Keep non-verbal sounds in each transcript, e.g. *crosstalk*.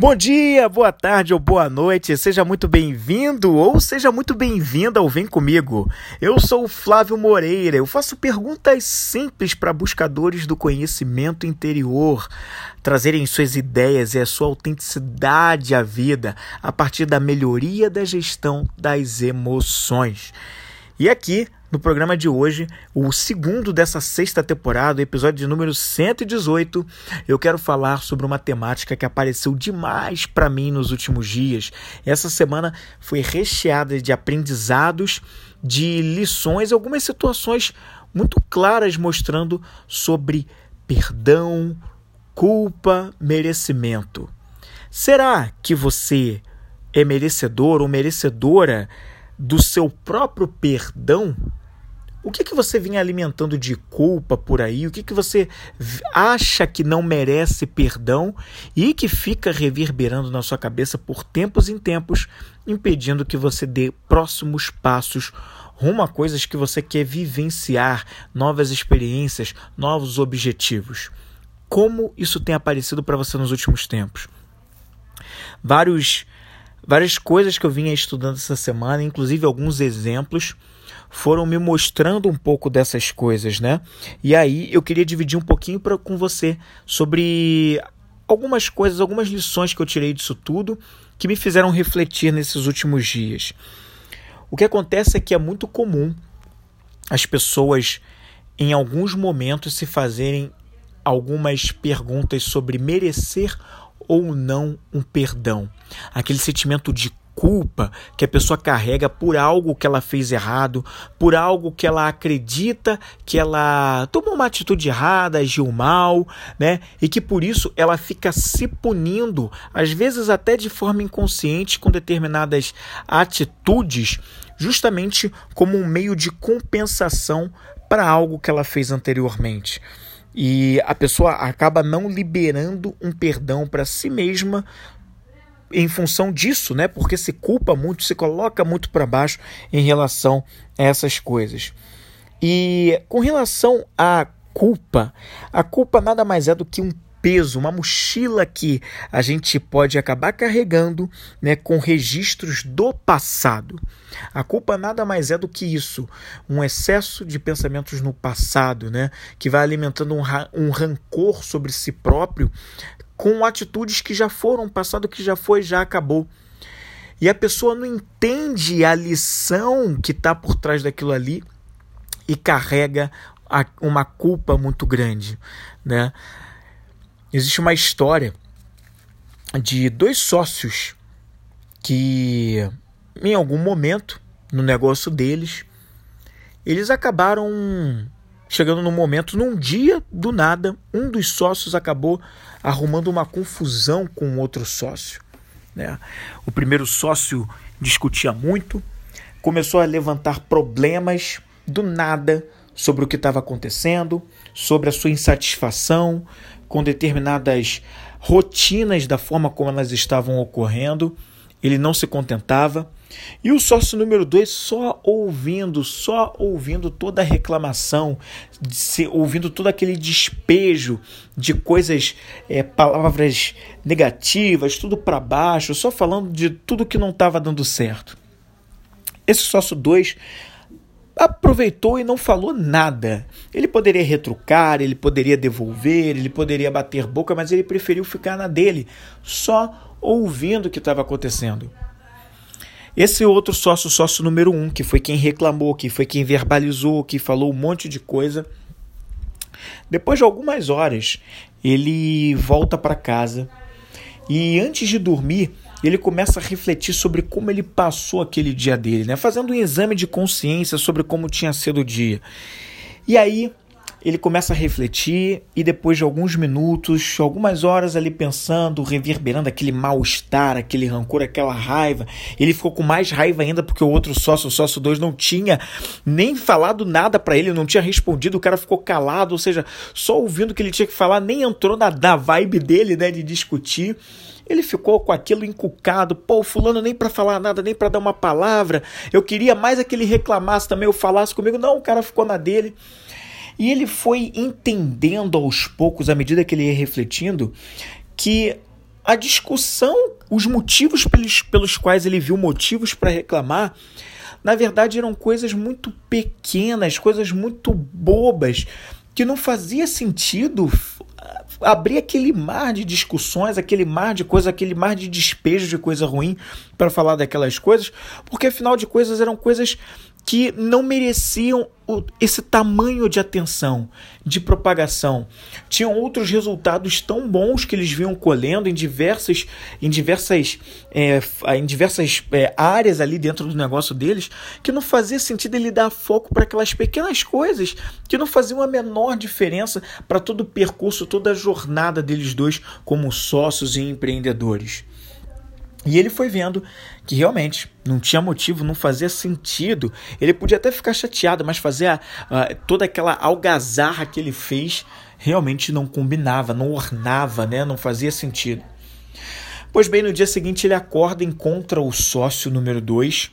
Bom dia, boa tarde ou boa noite, seja muito bem-vindo ou seja muito bem-vinda ao Vem Comigo. Eu sou o Flávio Moreira, eu faço perguntas simples para buscadores do conhecimento interior, trazerem suas ideias e a sua autenticidade à vida a partir da melhoria da gestão das emoções. E aqui no programa de hoje, o segundo dessa sexta temporada, episódio de número 118, eu quero falar sobre uma temática que apareceu demais para mim nos últimos dias. Essa semana foi recheada de aprendizados, de lições, algumas situações muito claras mostrando sobre perdão, culpa, merecimento. Será que você é merecedor ou merecedora do seu próprio perdão? O que, que você vinha alimentando de culpa por aí? O que, que você acha que não merece perdão e que fica reverberando na sua cabeça por tempos em tempos, impedindo que você dê próximos passos rumo a coisas que você quer vivenciar, novas experiências, novos objetivos? Como isso tem aparecido para você nos últimos tempos? Vários, várias coisas que eu vinha estudando essa semana, inclusive alguns exemplos foram me mostrando um pouco dessas coisas, né? E aí eu queria dividir um pouquinho pra, com você sobre algumas coisas, algumas lições que eu tirei disso tudo que me fizeram refletir nesses últimos dias. O que acontece é que é muito comum as pessoas, em alguns momentos, se fazerem algumas perguntas sobre merecer ou não um perdão. Aquele sentimento de culpa que a pessoa carrega por algo que ela fez errado, por algo que ela acredita que ela tomou uma atitude errada, agiu mal, né? E que por isso ela fica se punindo, às vezes até de forma inconsciente, com determinadas atitudes, justamente como um meio de compensação para algo que ela fez anteriormente. E a pessoa acaba não liberando um perdão para si mesma em função disso, né? Porque se culpa muito, se coloca muito para baixo em relação a essas coisas. E com relação à culpa, a culpa nada mais é do que um peso, uma mochila que a gente pode acabar carregando, né, com registros do passado. A culpa nada mais é do que isso, um excesso de pensamentos no passado, né, que vai alimentando um, um rancor sobre si próprio, com atitudes que já foram, passado que já foi, já acabou. E a pessoa não entende a lição que está por trás daquilo ali e carrega uma culpa muito grande, né? Existe uma história de dois sócios que em algum momento no negócio deles eles acabaram chegando no momento, num dia do nada, um dos sócios acabou arrumando uma confusão com outro sócio. Né? O primeiro sócio discutia muito, começou a levantar problemas do nada sobre o que estava acontecendo, sobre a sua insatisfação com determinadas rotinas da forma como elas estavam ocorrendo. Ele não se contentava e o sócio número dois só ouvindo, só ouvindo toda a reclamação, se, ouvindo todo aquele despejo de coisas, é, palavras negativas, tudo para baixo, só falando de tudo que não estava dando certo. Esse sócio 2 aproveitou e não falou nada. Ele poderia retrucar, ele poderia devolver, ele poderia bater boca, mas ele preferiu ficar na dele, só ouvindo o que estava acontecendo. Esse outro sócio, sócio número um, que foi quem reclamou, que foi quem verbalizou, que falou um monte de coisa. Depois de algumas horas, ele volta para casa e antes de dormir, ele começa a refletir sobre como ele passou aquele dia dele, né? Fazendo um exame de consciência sobre como tinha sido o dia. E aí ele começa a refletir e depois de alguns minutos, algumas horas ali pensando, reverberando aquele mal-estar, aquele rancor, aquela raiva, ele ficou com mais raiva ainda porque o outro sócio, o sócio 2, não tinha nem falado nada para ele, não tinha respondido, o cara ficou calado, ou seja, só ouvindo o que ele tinha que falar, nem entrou na, na vibe dele, né, de discutir. Ele ficou com aquilo encucado, pô, fulano nem para falar nada, nem para dar uma palavra. Eu queria mais é que ele reclamasse também, eu falasse comigo. Não, o cara ficou na dele. E ele foi entendendo aos poucos, à medida que ele ia refletindo, que a discussão, os motivos pelos, pelos quais ele viu motivos para reclamar, na verdade eram coisas muito pequenas, coisas muito bobas, que não fazia sentido abrir aquele mar de discussões, aquele mar de coisa, aquele mar de despejo de coisa ruim para falar daquelas coisas, porque afinal de coisas eram coisas que não mereciam esse tamanho de atenção, de propagação. Tinham outros resultados tão bons que eles vinham colhendo em diversas, em diversas, é, em diversas é, áreas ali dentro do negócio deles, que não fazia sentido ele dar foco para aquelas pequenas coisas que não faziam a menor diferença para todo o percurso, toda a jornada deles dois como sócios e empreendedores. E ele foi vendo que realmente não tinha motivo, não fazia sentido. Ele podia até ficar chateado, mas fazer a, a, toda aquela algazarra que ele fez realmente não combinava, não ornava, né? não fazia sentido. Pois bem, no dia seguinte ele acorda, encontra o sócio número 2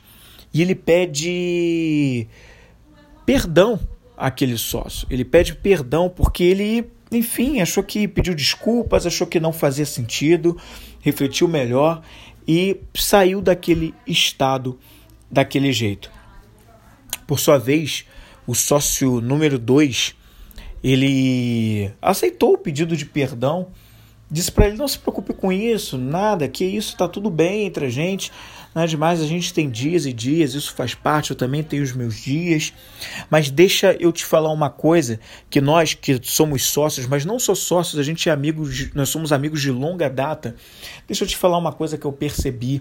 e ele pede perdão àquele sócio. Ele pede perdão porque ele, enfim, achou que pediu desculpas, achou que não fazia sentido, refletiu melhor e saiu daquele estado daquele jeito. Por sua vez, o sócio número 2, ele aceitou o pedido de perdão, disse para ele não se preocupe com isso, nada, que isso está tudo bem entre a gente. Não é demais, a gente tem dias e dias, isso faz parte, eu também tenho os meus dias. Mas deixa eu te falar uma coisa, que nós que somos sócios, mas não só sócios, a gente é amigos, nós somos amigos de longa data. Deixa eu te falar uma coisa que eu percebi.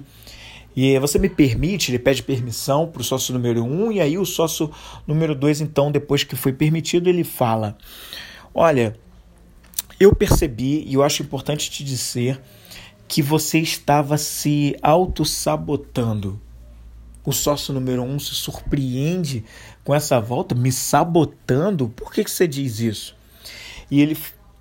E você me permite, ele pede permissão para o sócio número um, e aí o sócio número dois, então, depois que foi permitido, ele fala: Olha, eu percebi, e eu acho importante te dizer, que você estava se auto-sabotando. O sócio número um se surpreende com essa volta, me sabotando. Por que, que você diz isso? E ele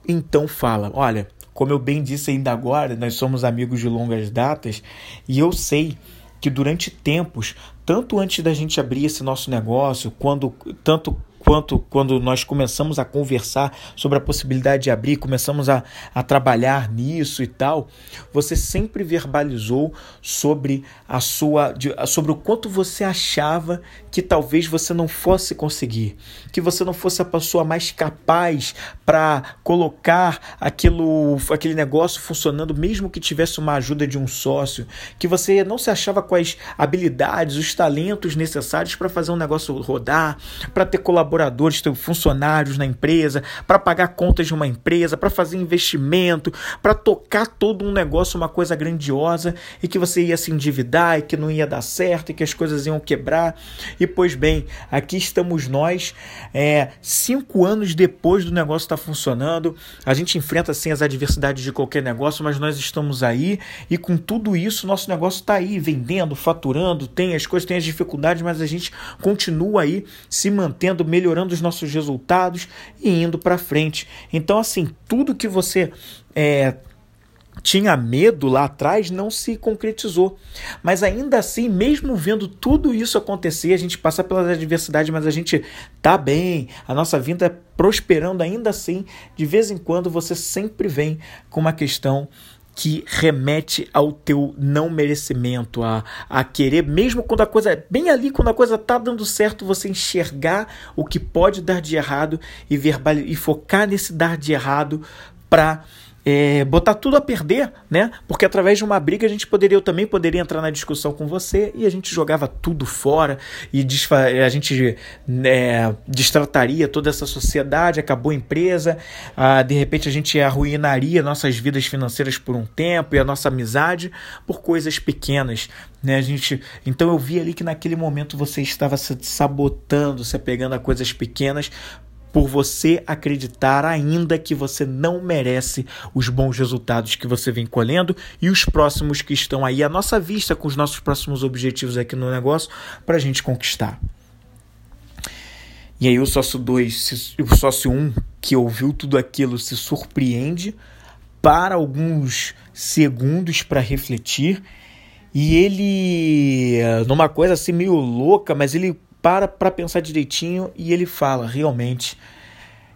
então fala: Olha, como eu bem disse ainda agora, nós somos amigos de longas datas e eu sei que durante tempos, tanto antes da gente abrir esse nosso negócio, quando tanto quanto quando nós começamos a conversar sobre a possibilidade de abrir, começamos a, a trabalhar nisso e tal, você sempre verbalizou sobre a sua de, sobre o quanto você achava que talvez você não fosse conseguir, que você não fosse a pessoa mais capaz para colocar aquilo, aquele negócio funcionando, mesmo que tivesse uma ajuda de um sócio, que você não se achava com as habilidades, os talentos necessários para fazer um negócio rodar, para ter colaboradores, ter funcionários na empresa, para pagar contas de uma empresa, para fazer investimento, para tocar todo um negócio, uma coisa grandiosa e que você ia se endividar e que não ia dar certo e que as coisas iam quebrar. E pois bem, aqui estamos nós, é, cinco anos depois do negócio estar tá funcionando. A gente enfrenta sim as adversidades de qualquer negócio, mas nós estamos aí e com tudo isso, nosso negócio está aí, vendendo, faturando, tem as coisas, tem as dificuldades, mas a gente continua aí se mantendo, os nossos resultados e indo para frente. Então, assim, tudo que você é, tinha medo lá atrás não se concretizou. Mas ainda assim, mesmo vendo tudo isso acontecer, a gente passa pelas adversidades, mas a gente tá bem, a nossa vida é prosperando ainda assim, de vez em quando você sempre vem com uma questão que remete ao teu não merecimento, a, a querer, mesmo quando a coisa, bem ali, quando a coisa tá dando certo, você enxergar o que pode dar de errado e, verbal, e focar nesse dar de errado para é, botar tudo a perder, né? Porque através de uma briga a gente poderia, eu também poderia entrar na discussão com você e a gente jogava tudo fora e a gente é, distrataria toda essa sociedade, acabou a empresa, ah, de repente a gente arruinaria nossas vidas financeiras por um tempo e a nossa amizade por coisas pequenas, né? A gente, então eu vi ali que naquele momento você estava se sabotando, se apegando a coisas pequenas por você acreditar ainda que você não merece os bons resultados que você vem colhendo e os próximos que estão aí à nossa vista com os nossos próximos objetivos aqui no negócio para a gente conquistar. E aí o sócio 2, o sócio 1, um, que ouviu tudo aquilo, se surpreende, para alguns segundos para refletir, e ele, numa coisa assim meio louca, mas ele para para pensar direitinho e ele fala: realmente,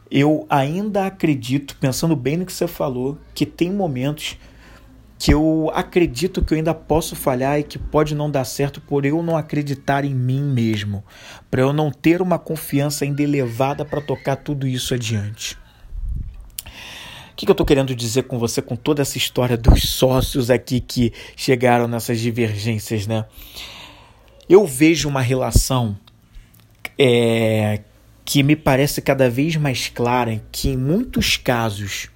eu ainda acredito, pensando bem no que você falou, que tem momentos que eu acredito que eu ainda posso falhar e que pode não dar certo por eu não acreditar em mim mesmo, para eu não ter uma confiança ainda elevada para tocar tudo isso adiante. O que, que eu estou querendo dizer com você com toda essa história dos sócios aqui que chegaram nessas divergências, né? Eu vejo uma relação é, que me parece cada vez mais clara, que em muitos casos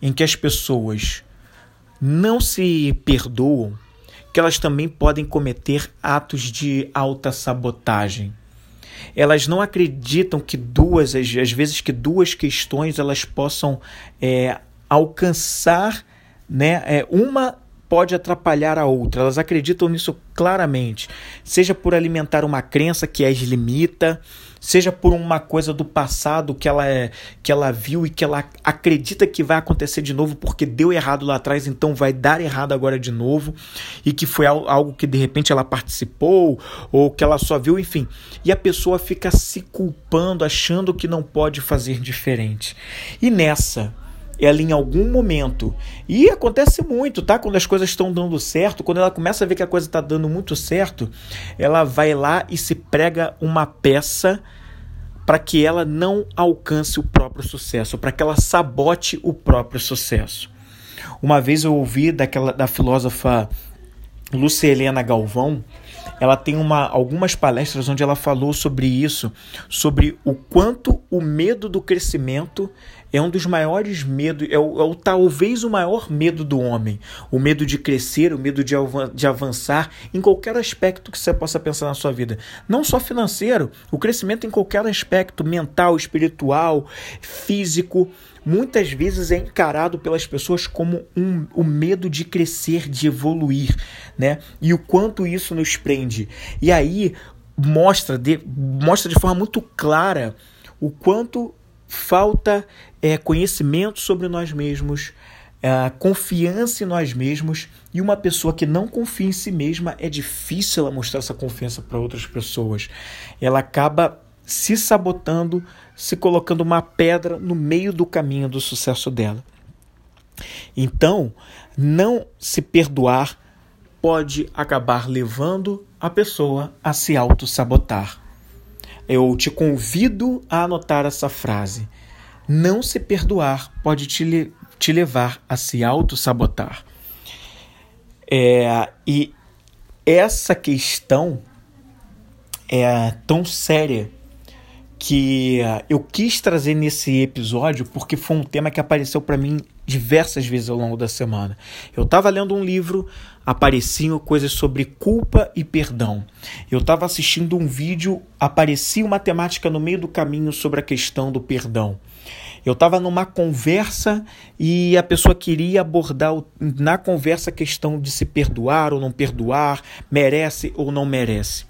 em que as pessoas não se perdoam, que elas também podem cometer atos de alta sabotagem. Elas não acreditam que duas, às vezes que duas questões elas possam é, alcançar, né? É, uma pode atrapalhar a outra. Elas acreditam nisso claramente, seja por alimentar uma crença que as limita, seja por uma coisa do passado que ela é, que ela viu e que ela acredita que vai acontecer de novo porque deu errado lá atrás, então vai dar errado agora de novo, e que foi algo que de repente ela participou ou que ela só viu, enfim. E a pessoa fica se culpando, achando que não pode fazer diferente. E nessa ela em algum momento. E acontece muito, tá? Quando as coisas estão dando certo, quando ela começa a ver que a coisa está dando muito certo, ela vai lá e se prega uma peça para que ela não alcance o próprio sucesso, para que ela sabote o próprio sucesso. Uma vez eu ouvi daquela da filósofa Lúcia Helena Galvão, ela tem uma, algumas palestras onde ela falou sobre isso, sobre o quanto o medo do crescimento é um dos maiores medos, é, o, é o, talvez o maior medo do homem. O medo de crescer, o medo de, de avançar em qualquer aspecto que você possa pensar na sua vida. Não só financeiro, o crescimento em qualquer aspecto, mental, espiritual, físico muitas vezes é encarado pelas pessoas como um, o medo de crescer, de evoluir, né? E o quanto isso nos prende. E aí mostra de, mostra de forma muito clara o quanto falta é, conhecimento sobre nós mesmos, é, confiança em nós mesmos e uma pessoa que não confia em si mesma é difícil ela mostrar essa confiança para outras pessoas. Ela acaba se sabotando, se colocando uma pedra no meio do caminho do sucesso dela. Então, não se perdoar pode acabar levando a pessoa a se auto-sabotar. Eu te convido a anotar essa frase. Não se perdoar pode te, te levar a se auto-sabotar. É, e essa questão é tão séria que eu quis trazer nesse episódio porque foi um tema que apareceu para mim diversas vezes ao longo da semana. Eu estava lendo um livro, apareciam coisas sobre culpa e perdão. Eu estava assistindo um vídeo, aparecia uma temática no meio do caminho sobre a questão do perdão. Eu estava numa conversa e a pessoa queria abordar na conversa a questão de se perdoar ou não perdoar, merece ou não merece.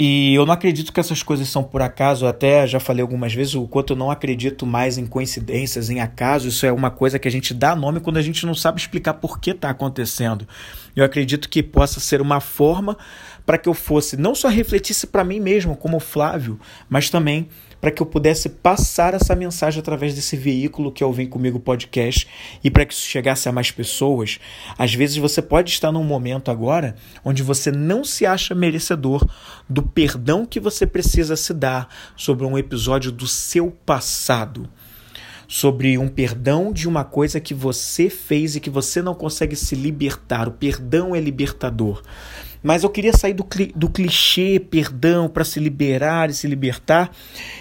E eu não acredito que essas coisas são por acaso, até já falei algumas vezes o quanto eu não acredito mais em coincidências, em acaso. Isso é uma coisa que a gente dá nome quando a gente não sabe explicar por que está acontecendo. Eu acredito que possa ser uma forma para que eu fosse não só refletisse para mim mesmo, como Flávio, mas também para que eu pudesse passar essa mensagem através desse veículo que é o Vem Comigo Podcast e para que isso chegasse a mais pessoas. Às vezes você pode estar num momento agora onde você não se acha merecedor do perdão que você precisa se dar sobre um episódio do seu passado sobre um perdão de uma coisa que você fez e que você não consegue se libertar. O perdão é libertador. Mas eu queria sair do, do clichê perdão para se liberar e se libertar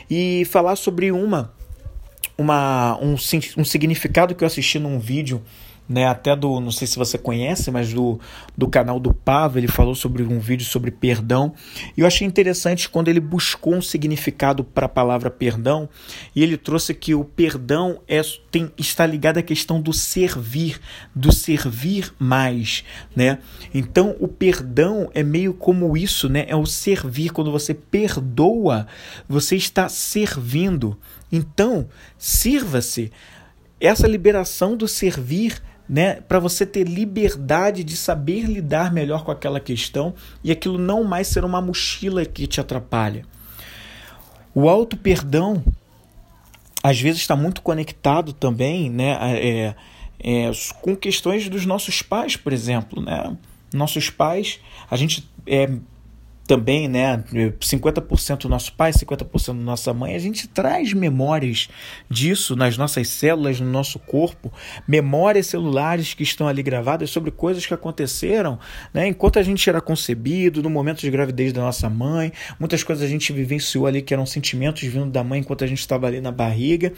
e falar sobre uma, uma um, um significado que eu assisti num vídeo né, até do, não sei se você conhece, mas do, do canal do Pavo, ele falou sobre um vídeo sobre perdão. E eu achei interessante quando ele buscou um significado para a palavra perdão, e ele trouxe que o perdão é, tem, está ligado à questão do servir, do servir mais, né? Então, o perdão é meio como isso, né? É o servir, quando você perdoa, você está servindo. Então, sirva-se. Essa liberação do servir né, para você ter liberdade de saber lidar melhor com aquela questão e aquilo não mais ser uma mochila que te atrapalha. O auto perdão às vezes está muito conectado também, né, é, é, com questões dos nossos pais, por exemplo, né? Nossos pais, a gente é, também, né, 50% do nosso pai, 50% da nossa mãe, a gente traz memórias disso nas nossas células, no nosso corpo, memórias celulares que estão ali gravadas sobre coisas que aconteceram, né, enquanto a gente era concebido, no momento de gravidez da nossa mãe, muitas coisas a gente vivenciou ali que eram sentimentos vindo da mãe enquanto a gente estava ali na barriga,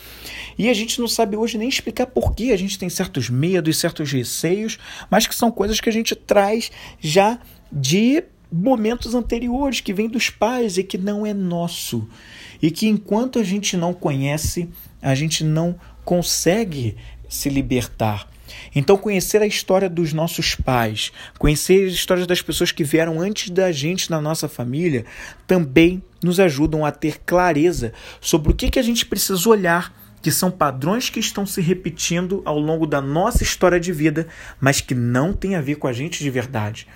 e a gente não sabe hoje nem explicar por que a gente tem certos medos, certos receios, mas que são coisas que a gente traz já de momentos anteriores que vem dos pais e que não é nosso. E que enquanto a gente não conhece, a gente não consegue se libertar. Então, conhecer a história dos nossos pais, conhecer as histórias das pessoas que vieram antes da gente na nossa família, também nos ajudam a ter clareza sobre o que, que a gente precisa olhar, que são padrões que estão se repetindo ao longo da nossa história de vida, mas que não tem a ver com a gente de verdade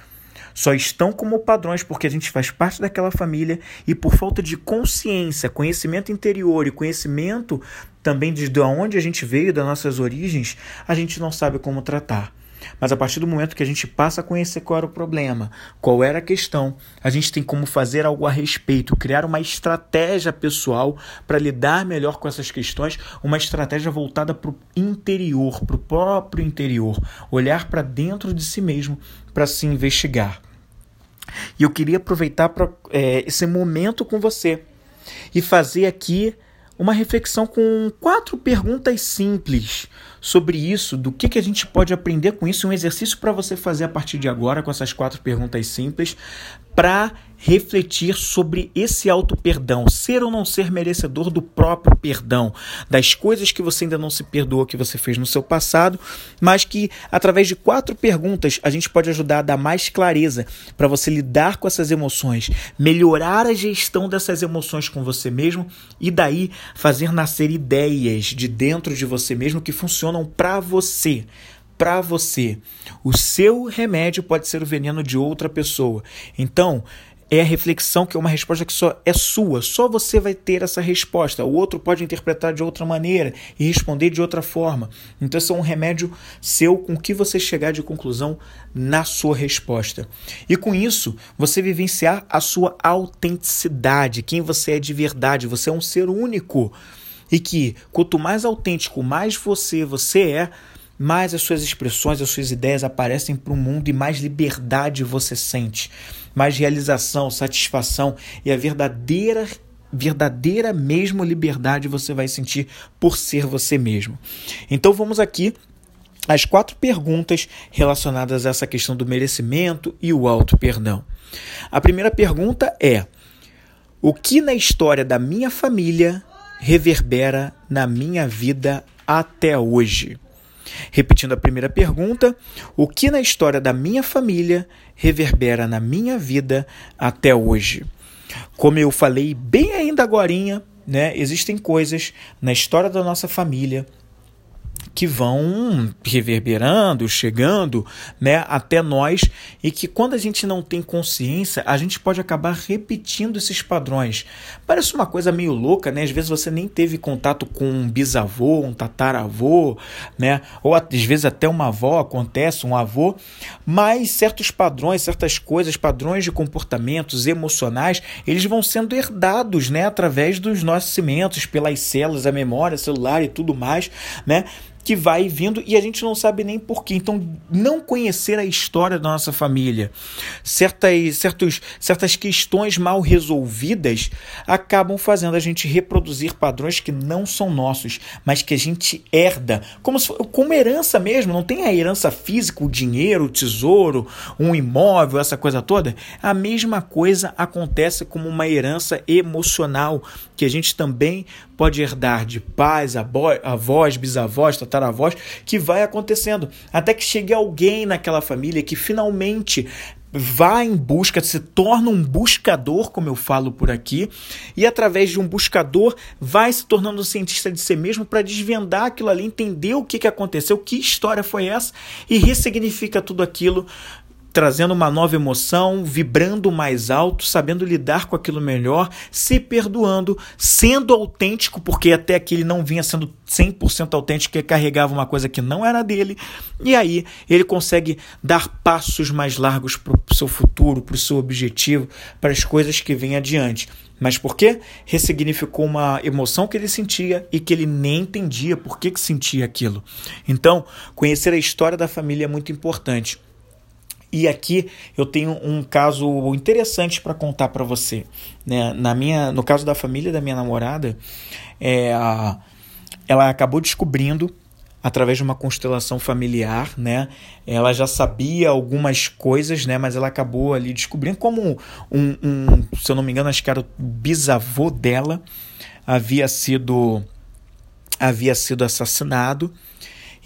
só estão como padrões porque a gente faz parte daquela família e por falta de consciência, conhecimento interior e conhecimento também de onde a gente veio, das nossas origens, a gente não sabe como tratar. Mas a partir do momento que a gente passa a conhecer qual era o problema, qual era a questão, a gente tem como fazer algo a respeito, criar uma estratégia pessoal para lidar melhor com essas questões, uma estratégia voltada para o interior, para o próprio interior, olhar para dentro de si mesmo para se investigar. E eu queria aproveitar pra, é, esse momento com você e fazer aqui uma reflexão com quatro perguntas simples sobre isso, do que, que a gente pode aprender com isso, um exercício para você fazer a partir de agora com essas quatro perguntas simples, para refletir sobre esse auto-perdão, ser ou não ser merecedor do próprio perdão, das coisas que você ainda não se perdoa que você fez no seu passado, mas que através de quatro perguntas a gente pode ajudar a dar mais clareza para você lidar com essas emoções, melhorar a gestão dessas emoções com você mesmo e daí fazer nascer ideias de dentro de você mesmo que funcionam para você para você. O seu remédio pode ser o veneno de outra pessoa. Então, é a reflexão que é uma resposta que só é sua, só você vai ter essa resposta. O outro pode interpretar de outra maneira e responder de outra forma. Então, esse é um remédio seu com que você chegar de conclusão na sua resposta. E com isso, você vivenciar a sua autenticidade, quem você é de verdade. Você é um ser único. E que quanto mais autêntico, mais você você é, mais as suas expressões, as suas ideias aparecem para o mundo e mais liberdade você sente, mais realização, satisfação e a verdadeira verdadeira mesmo liberdade você vai sentir por ser você mesmo. Então vamos aqui às quatro perguntas relacionadas a essa questão do merecimento e o auto perdão. A primeira pergunta é: o que na história da minha família reverbera na minha vida até hoje? Repetindo a primeira pergunta, o que na história da minha família reverbera na minha vida até hoje? Como eu falei bem ainda agora, né, existem coisas na história da nossa família que vão reverberando, chegando né, até nós e que quando a gente não tem consciência, a gente pode acabar repetindo esses padrões. Parece uma coisa meio louca, né? Às vezes você nem teve contato com um bisavô, um tataravô, né? Ou às vezes até uma avó acontece, um avô, mas certos padrões, certas coisas, padrões de comportamentos emocionais, eles vão sendo herdados, né, através dos nascimentos, pelas células, a memória celular e tudo mais, né? Que vai vindo e a gente não sabe nem porquê. Então, não conhecer a história da nossa família, certas, certos, certas questões mal resolvidas acabam fazendo a gente reproduzir padrões que não são nossos, mas que a gente herda, como, se, como herança mesmo. Não tem a herança física, o dinheiro, o tesouro, um imóvel, essa coisa toda. A mesma coisa acontece como uma herança emocional que a gente também pode herdar de pais, avós, bisavós, tataravós, que vai acontecendo. Até que chegue alguém naquela família que finalmente vai em busca, se torna um buscador, como eu falo por aqui, e através de um buscador vai se tornando um cientista de si mesmo para desvendar aquilo ali, entender o que, que aconteceu, que história foi essa e ressignifica tudo aquilo trazendo uma nova emoção, vibrando mais alto, sabendo lidar com aquilo melhor, se perdoando, sendo autêntico, porque até aqui ele não vinha sendo 100% autêntico, que carregava uma coisa que não era dele, e aí ele consegue dar passos mais largos para o seu futuro, para o seu objetivo, para as coisas que vêm adiante. Mas por quê? Ressignificou uma emoção que ele sentia e que ele nem entendia por que, que sentia aquilo. Então, conhecer a história da família é muito importante. E aqui eu tenho um caso interessante para contar para você. Né? Na minha, no caso da família da minha namorada, é, ela acabou descobrindo através de uma constelação familiar, né? Ela já sabia algumas coisas, né? Mas ela acabou ali descobrindo como um, um se eu não me engano, acho que era o bisavô dela havia sido havia sido assassinado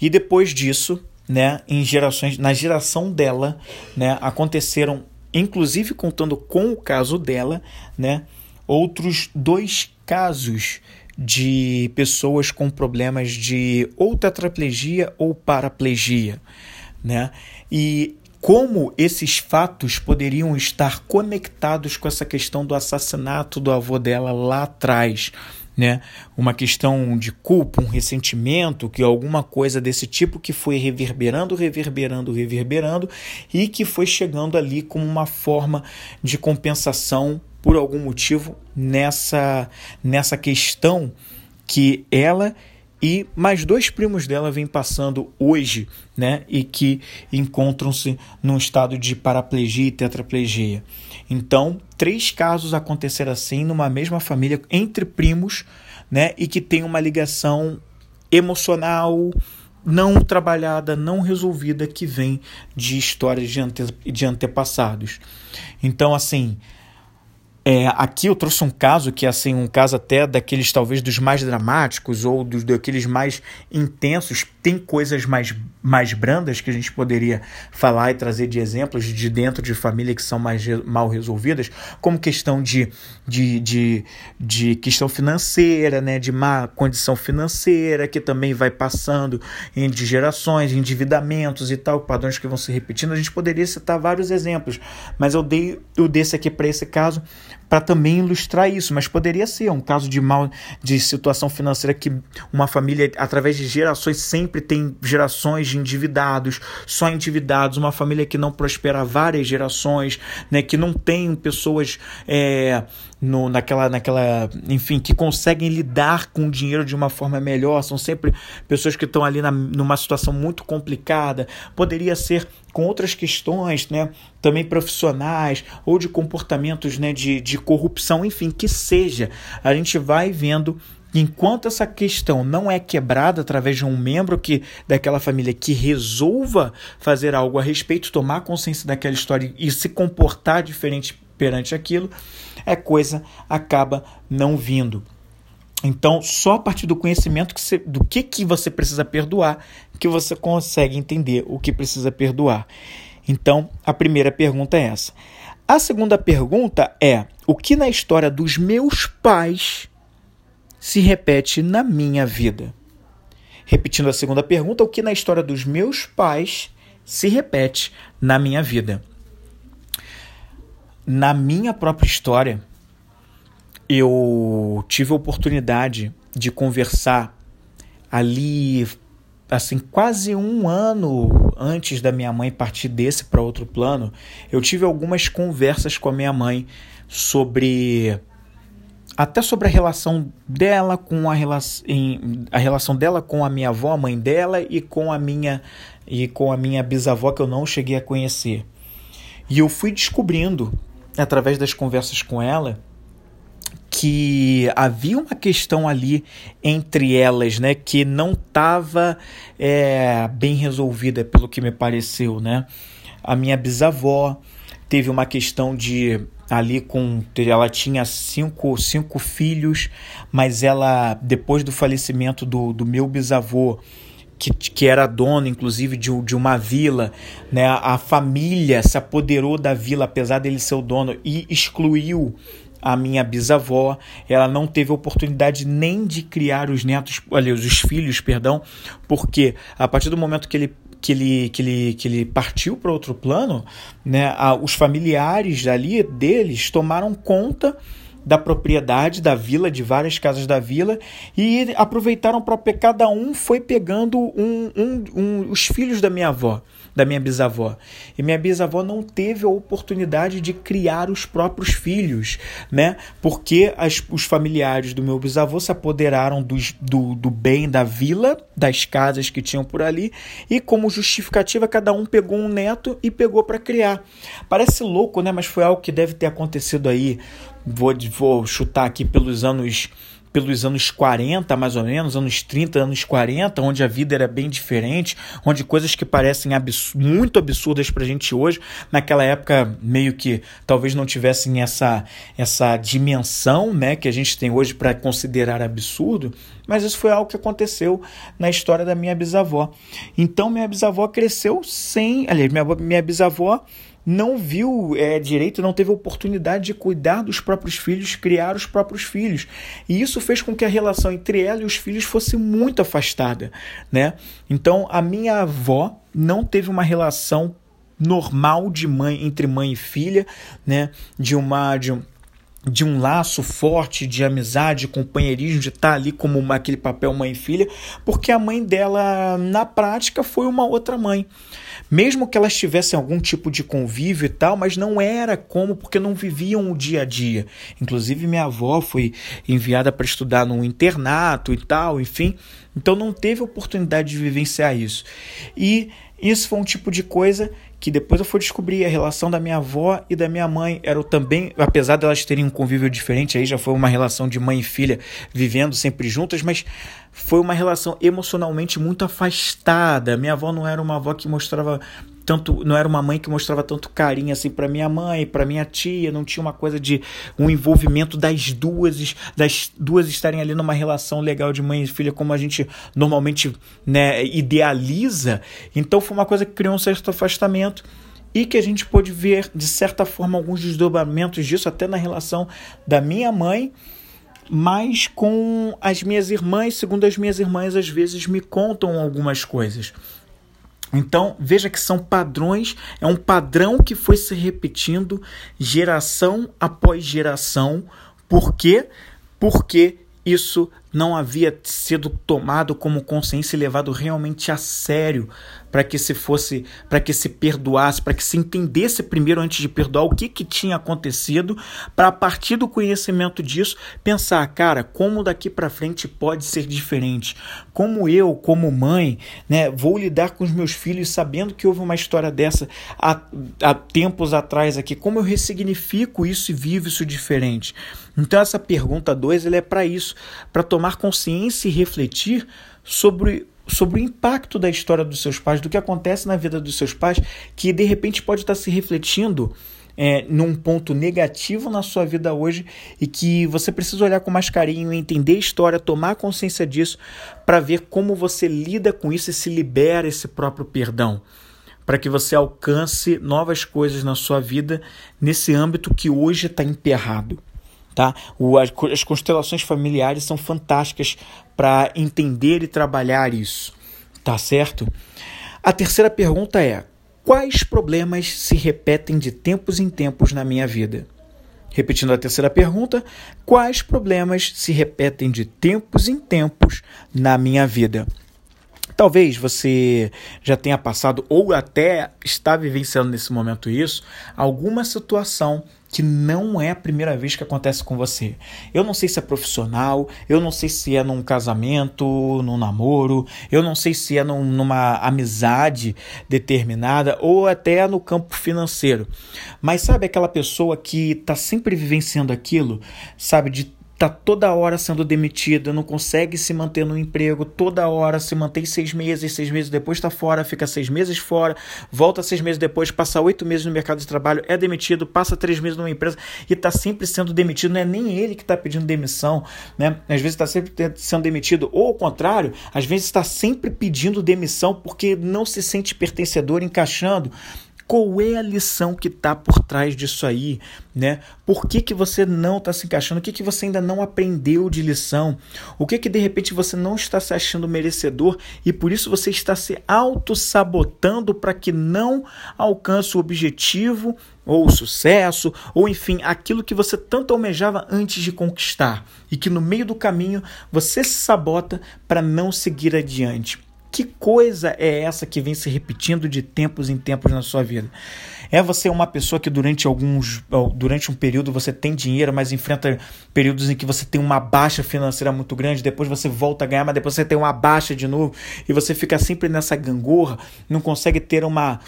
e depois disso né, em gerações, na geração dela, né, aconteceram, inclusive contando com o caso dela, né, outros dois casos de pessoas com problemas de ou tetraplegia ou paraplegia, né? E como esses fatos poderiam estar conectados com essa questão do assassinato do avô dela lá atrás, né? Uma questão de culpa, um ressentimento, que alguma coisa desse tipo que foi reverberando, reverberando, reverberando e que foi chegando ali como uma forma de compensação por algum motivo nessa nessa questão que ela e mais dois primos dela vêm passando hoje, né, e que encontram-se num estado de paraplegia e tetraplegia. Então, três casos aconteceram assim numa mesma família entre primos, né, e que tem uma ligação emocional não trabalhada, não resolvida que vem de histórias de, ante, de antepassados. Então, assim, é, aqui eu trouxe um caso que é assim, um caso até daqueles talvez dos mais dramáticos ou dos daqueles mais intensos. Tem coisas mais, mais brandas que a gente poderia falar e trazer de exemplos de dentro de família que são mais mal resolvidas, como questão de, de, de, de questão financeira, né, de má condição financeira, que também vai passando em de gerações, endividamentos e tal, padrões que vão se repetindo. A gente poderia citar vários exemplos, mas eu dei o desse aqui para esse caso para também ilustrar isso, mas poderia ser um caso de mal de situação financeira que uma família através de gerações sempre tem gerações de endividados, só endividados, uma família que não prospera várias gerações, né, que não tem pessoas é, no, naquela, naquela, enfim, que conseguem lidar com o dinheiro de uma forma melhor, são sempre pessoas que estão ali na, numa situação muito complicada. Poderia ser com outras questões, né, também profissionais ou de comportamentos, né, de, de corrupção, enfim, que seja. A gente vai vendo enquanto essa questão não é quebrada através de um membro que daquela família que resolva fazer algo a respeito, tomar consciência daquela história e se comportar diferente perante aquilo, é coisa acaba não vindo. Então, só a partir do conhecimento que você, do que, que você precisa perdoar que você consegue entender o que precisa perdoar. Então, a primeira pergunta é essa. A segunda pergunta é: o que na história dos meus pais se repete na minha vida? Repetindo a segunda pergunta, o que na história dos meus pais se repete na minha vida? Na minha própria história, eu tive a oportunidade de conversar ali, assim, quase um ano antes da minha mãe partir desse para outro plano. Eu tive algumas conversas com a minha mãe sobre até sobre a relação dela com a relação a relação dela com a minha avó, a mãe dela e com a minha e com a minha bisavó que eu não cheguei a conhecer. E eu fui descobrindo através das conversas com ela, que havia uma questão ali entre elas, né, que não estava é, bem resolvida, pelo que me pareceu, né. A minha bisavó teve uma questão de ali com ela tinha cinco, cinco filhos, mas ela depois do falecimento do, do meu bisavô que, que era dono, inclusive, de, de uma vila, né? A família se apoderou da vila, apesar dele ser o dono, e excluiu a minha bisavó. Ela não teve oportunidade nem de criar os netos, olha, os filhos, perdão, porque a partir do momento que ele que ele, que ele, que ele partiu para outro plano, né, a, os familiares ali deles tomaram conta da propriedade da vila, de várias casas da vila, e aproveitaram para cada um foi pegando um, um, um, os filhos da minha avó da minha bisavó. E minha bisavó não teve a oportunidade de criar os próprios filhos, né? Porque as, os familiares do meu bisavô se apoderaram do, do, do bem da vila, das casas que tinham por ali, e como justificativa, cada um pegou um neto e pegou para criar. Parece louco, né? Mas foi algo que deve ter acontecido aí. Vou, vou chutar aqui pelos anos pelos anos 40, mais ou menos, anos 30, anos 40, onde a vida era bem diferente, onde coisas que parecem abs muito absurdas para a gente hoje, naquela época meio que talvez não tivessem essa, essa dimensão né, que a gente tem hoje para considerar absurdo, mas isso foi algo que aconteceu na história da minha bisavó. Então, minha bisavó cresceu sem. Aliás, minha, minha bisavó não viu é, direito, não teve oportunidade de cuidar dos próprios filhos, criar os próprios filhos. E isso fez com que a relação entre ela e os filhos fosse muito afastada, né? Então, a minha avó não teve uma relação normal de mãe entre mãe e filha, né? De uma de um de um laço forte de amizade, de companheirismo, de estar ali como uma, aquele papel mãe e filha, porque a mãe dela, na prática, foi uma outra mãe. Mesmo que elas tivessem algum tipo de convívio e tal, mas não era como, porque não viviam o dia a dia. Inclusive, minha avó foi enviada para estudar num internato e tal, enfim. Então, não teve oportunidade de vivenciar isso. E isso foi um tipo de coisa que depois eu fui descobrir a relação da minha avó e da minha mãe era também, apesar delas terem um convívio diferente, aí já foi uma relação de mãe e filha vivendo sempre juntas, mas foi uma relação emocionalmente muito afastada. Minha avó não era uma avó que mostrava tanto, não era uma mãe que mostrava tanto carinho assim para minha mãe, para minha tia, não tinha uma coisa de um envolvimento das duas, das duas estarem ali numa relação legal de mãe e filha como a gente normalmente, né, idealiza. Então foi uma coisa que criou um certo afastamento e que a gente pôde ver de certa forma alguns desdobramentos disso até na relação da minha mãe mas com as minhas irmãs, segundo as minhas irmãs, às vezes me contam algumas coisas. Então, veja que são padrões, é um padrão que foi se repetindo geração após geração. Por quê? Porque isso não havia sido tomado como consciência e levado realmente a sério para que se fosse, para que se perdoasse, para que se entendesse primeiro antes de perdoar o que, que tinha acontecido, para a partir do conhecimento disso pensar, cara, como daqui para frente pode ser diferente? Como eu, como mãe, né, vou lidar com os meus filhos sabendo que houve uma história dessa há, há tempos atrás aqui? Como eu ressignifico isso e vivo isso diferente? Então essa pergunta 2 é para isso, para tomar consciência e refletir sobre sobre o impacto da história dos seus pais, do que acontece na vida dos seus pais, que de repente pode estar se refletindo é, num ponto negativo na sua vida hoje e que você precisa olhar com mais carinho, entender a história, tomar consciência disso, para ver como você lida com isso e se libera esse próprio perdão. Para que você alcance novas coisas na sua vida nesse âmbito que hoje está emperrado. Tá? O, as, as constelações familiares são fantásticas para entender e trabalhar isso, tá certo? A terceira pergunta é: quais problemas se repetem de tempos em tempos na minha vida? Repetindo a terceira pergunta, quais problemas se repetem de tempos em tempos na minha vida? Talvez você já tenha passado ou até está vivenciando nesse momento isso, alguma situação que não é a primeira vez que acontece com você. Eu não sei se é profissional, eu não sei se é num casamento, num namoro, eu não sei se é num, numa amizade determinada ou até no campo financeiro. Mas sabe aquela pessoa que está sempre vivenciando aquilo, sabe, de tá toda hora sendo demitida, não consegue se manter no emprego, toda hora se mantém seis meses, seis meses depois está fora, fica seis meses fora, volta seis meses depois, passa oito meses no mercado de trabalho, é demitido, passa três meses numa empresa e está sempre sendo demitido, não é nem ele que está pedindo demissão, né? Às vezes está sempre sendo demitido, ou ao contrário, às vezes está sempre pedindo demissão porque não se sente pertencedor, encaixando Qual é a lição que está por trás disso aí? Né? Por que, que você não está se encaixando? O que, que você ainda não aprendeu de lição? O que que de repente você não está se achando merecedor e por isso você está se auto-sabotando para que não alcance o objetivo ou o sucesso, ou enfim, aquilo que você tanto almejava antes de conquistar e que no meio do caminho você se sabota para não seguir adiante. Que coisa é essa que vem se repetindo de tempos em tempos na sua vida? É você uma pessoa que durante alguns durante um período você tem dinheiro, mas enfrenta períodos em que você tem uma baixa financeira muito grande, depois você volta a ganhar, mas depois você tem uma baixa de novo e você fica sempre nessa gangorra, não consegue ter uma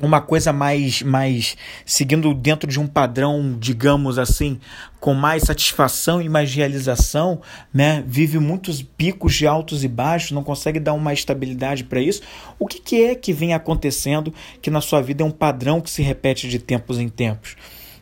uma coisa mais, mais seguindo dentro de um padrão, digamos assim, com mais satisfação e mais realização, né? Vive muitos picos de altos e baixos, não consegue dar uma estabilidade para isso. O que, que é que vem acontecendo que na sua vida é um padrão que se repete de tempos em tempos?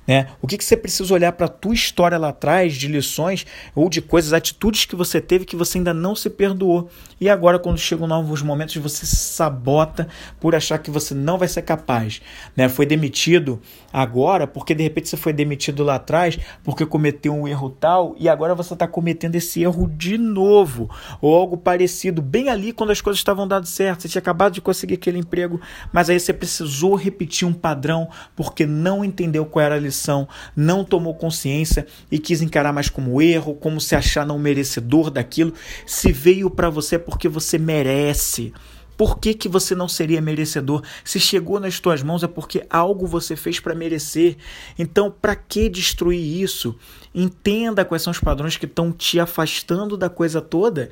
Né? O que, que você precisa olhar para a tua história lá atrás, de lições ou de coisas, atitudes que você teve que você ainda não se perdoou. E agora, quando chegam novos momentos, você se sabota por achar que você não vai ser capaz. Né? Foi demitido agora porque de repente você foi demitido lá atrás porque cometeu um erro tal e agora você está cometendo esse erro de novo. Ou algo parecido, bem ali quando as coisas estavam dando certo. Você tinha acabado de conseguir aquele emprego, mas aí você precisou repetir um padrão porque não entendeu qual era a lição lição, não tomou consciência e quis encarar mais como erro, como se achar não merecedor daquilo, se veio para você porque você merece. Por que, que você não seria merecedor? Se chegou nas tuas mãos é porque algo você fez para merecer. Então, para que destruir isso? Entenda quais são os padrões que estão te afastando da coisa toda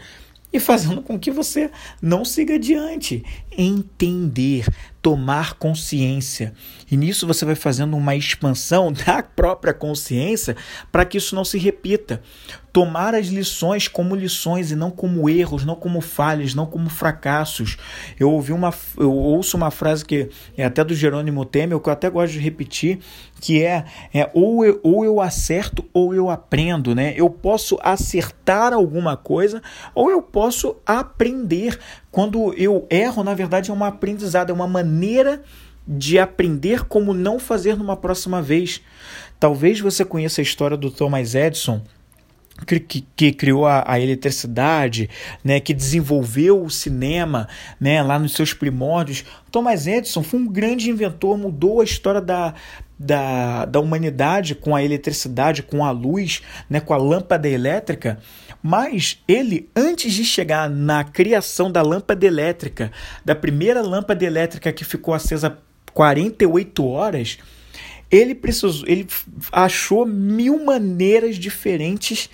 e fazendo com que você não siga adiante. Entender, tomar consciência. E nisso você vai fazendo uma expansão *laughs* da própria consciência para que isso não se repita. Tomar as lições como lições e não como erros, não como falhas, não como fracassos. Eu ouvi uma eu ouço uma frase que é até do Jerônimo Temer, que eu até gosto de repetir, que é, é ou, eu, ou eu acerto ou eu aprendo, né? Eu posso acertar alguma coisa ou eu posso aprender. Quando eu erro, na verdade é um aprendizado, é uma maneira de aprender como não fazer numa próxima vez. Talvez você conheça a história do Thomas Edison, que, que, que, criou a, a, eletricidade, né, que desenvolveu o cinema né, lá nos seus primórdios. Thomas Edison foi um grande inventor, mudou a história da, da, da humanidade com a eletricidade, com a luz, né, com a lâmpada elétrica. Mas ele, antes de chegar na criação da lâmpada elétrica, da primeira lâmpada elétrica que ficou acesa 48 horas, ele precisou, ele achou mil maneiras diferentes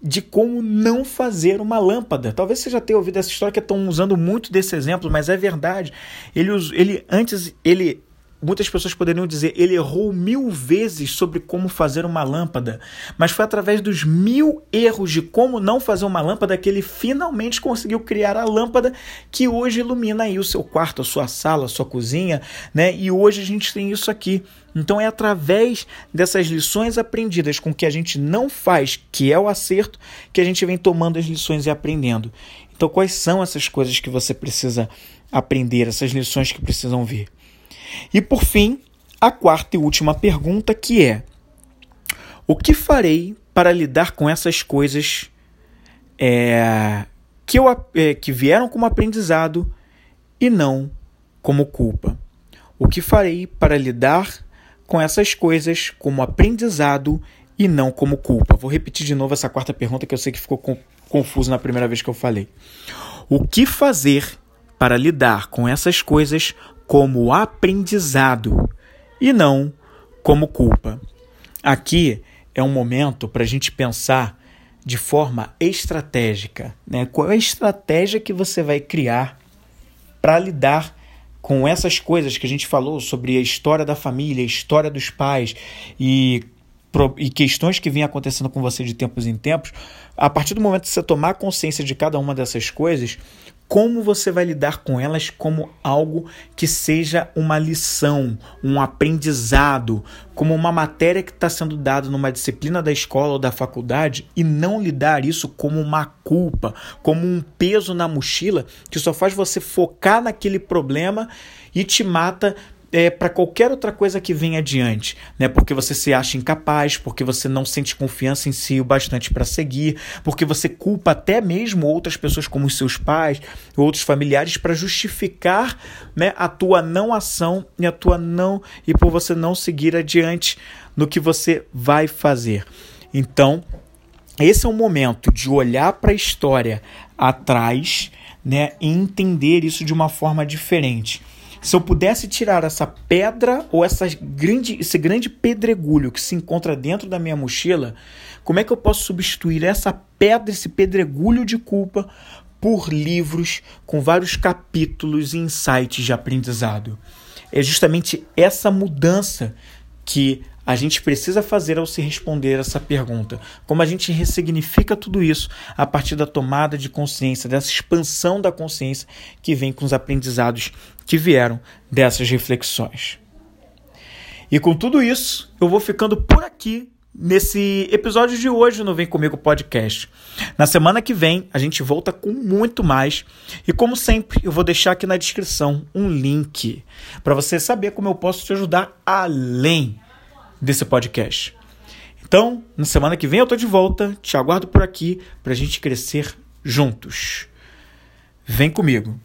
de como não fazer uma lâmpada. Talvez você já tenha ouvido essa história que estão usando muito desse exemplo, mas é verdade. Ele, ele antes ele muitas pessoas poderiam dizer ele errou mil vezes sobre como fazer uma lâmpada, mas foi através dos mil erros de como não fazer uma lâmpada que ele finalmente conseguiu criar a lâmpada que hoje ilumina aí o seu quarto, a sua sala, a sua cozinha, né? E hoje a gente tem isso aqui. Então é através dessas lições aprendidas com que a gente não faz, que é o acerto, que a gente vem tomando as lições e aprendendo. Então quais são essas coisas que você precisa aprender, essas lições que precisam vir? E por fim, a quarta e última pergunta que é: o que farei para lidar com essas coisas é, que, eu, é, que vieram como aprendizado e não como culpa? O que farei para lidar com essas coisas como aprendizado e não como culpa? Vou repetir de novo essa quarta pergunta que eu sei que ficou confuso na primeira vez que eu falei. O que fazer para lidar com essas coisas como aprendizado e não como culpa. Aqui é um momento para a gente pensar de forma estratégica. Né? Qual é a estratégia que você vai criar para lidar com essas coisas que a gente falou sobre a história da família, a história dos pais e, e questões que vêm acontecendo com você de tempos em tempos? A partir do momento que você tomar consciência de cada uma dessas coisas, como você vai lidar com elas como algo que seja uma lição, um aprendizado, como uma matéria que está sendo dada numa disciplina da escola ou da faculdade e não lidar isso como uma culpa, como um peso na mochila que só faz você focar naquele problema e te mata é, para qualquer outra coisa que venha adiante, né? Porque você se acha incapaz, porque você não sente confiança em si o bastante para seguir, porque você culpa até mesmo outras pessoas como os seus pais, outros familiares para justificar, né, a tua não ação e a tua não e por você não seguir adiante no que você vai fazer. Então, esse é o momento de olhar para a história atrás, né, e entender isso de uma forma diferente. Se eu pudesse tirar essa pedra ou essa grande, esse grande pedregulho que se encontra dentro da minha mochila, como é que eu posso substituir essa pedra, esse pedregulho de culpa, por livros com vários capítulos e insights de aprendizado? É justamente essa mudança que a gente precisa fazer ao se responder essa pergunta? Como a gente ressignifica tudo isso a partir da tomada de consciência, dessa expansão da consciência que vem com os aprendizados que vieram dessas reflexões. E com tudo isso, eu vou ficando por aqui nesse episódio de hoje no Vem Comigo Podcast. Na semana que vem, a gente volta com muito mais. E como sempre, eu vou deixar aqui na descrição um link para você saber como eu posso te ajudar além desse podcast. Então, na semana que vem eu tô de volta, te aguardo por aqui para a gente crescer juntos. Vem comigo.